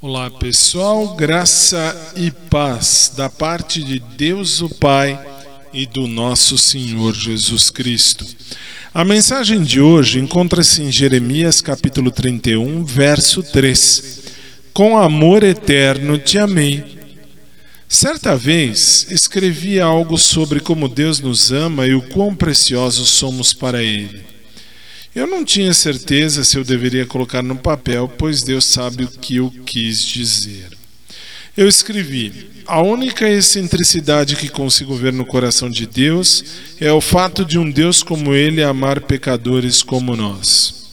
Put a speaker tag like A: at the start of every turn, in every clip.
A: Olá pessoal, graça e paz da parte de Deus o Pai e do nosso Senhor Jesus Cristo. A mensagem de hoje encontra-se em Jeremias capítulo 31, verso 3. Com amor eterno te amei. Certa vez escrevi algo sobre como Deus nos ama e o quão preciosos somos para Ele. Eu não tinha certeza se eu deveria colocar no papel, pois Deus sabe o que eu quis dizer. Eu escrevi: a única excentricidade que consigo ver no coração de Deus é o fato de um Deus como Ele amar pecadores como nós.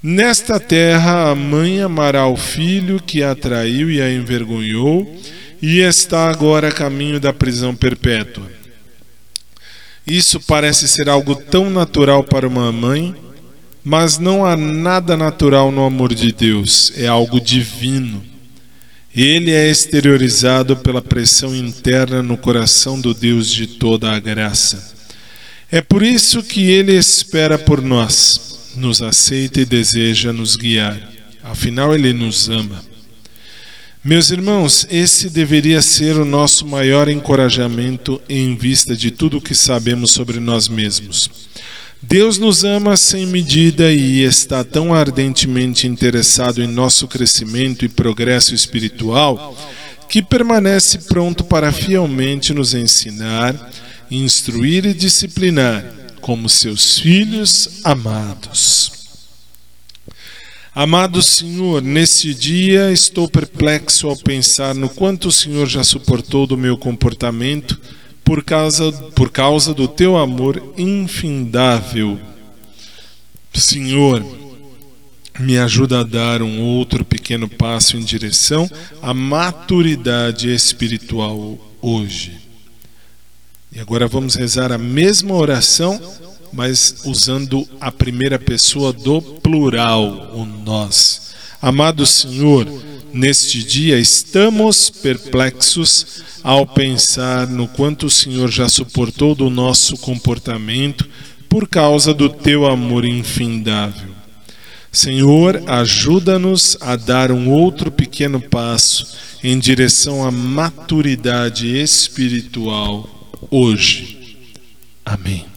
A: Nesta terra, a mãe amará o filho que a traiu e a envergonhou, e está agora a caminho da prisão perpétua. Isso parece ser algo tão natural para uma mãe, mas não há nada natural no amor de Deus, é algo divino. Ele é exteriorizado pela pressão interna no coração do Deus de toda a graça. É por isso que ele espera por nós, nos aceita e deseja nos guiar. Afinal, ele nos ama. Meus irmãos, esse deveria ser o nosso maior encorajamento em vista de tudo o que sabemos sobre nós mesmos. Deus nos ama sem medida e está tão ardentemente interessado em nosso crescimento e progresso espiritual que permanece pronto para fielmente nos ensinar, instruir e disciplinar como seus filhos amados. Amado Senhor, nesse dia estou perplexo ao pensar no quanto o Senhor já suportou do meu comportamento por causa, por causa do teu amor infindável. Senhor, me ajuda a dar um outro pequeno passo em direção à maturidade espiritual hoje. E agora vamos rezar a mesma oração mas usando a primeira pessoa do plural, o nós. Amado Senhor, neste dia estamos perplexos ao pensar no quanto o Senhor já suportou do nosso comportamento por causa do teu amor infindável. Senhor, ajuda-nos a dar um outro pequeno passo em direção à maturidade espiritual hoje. Amém.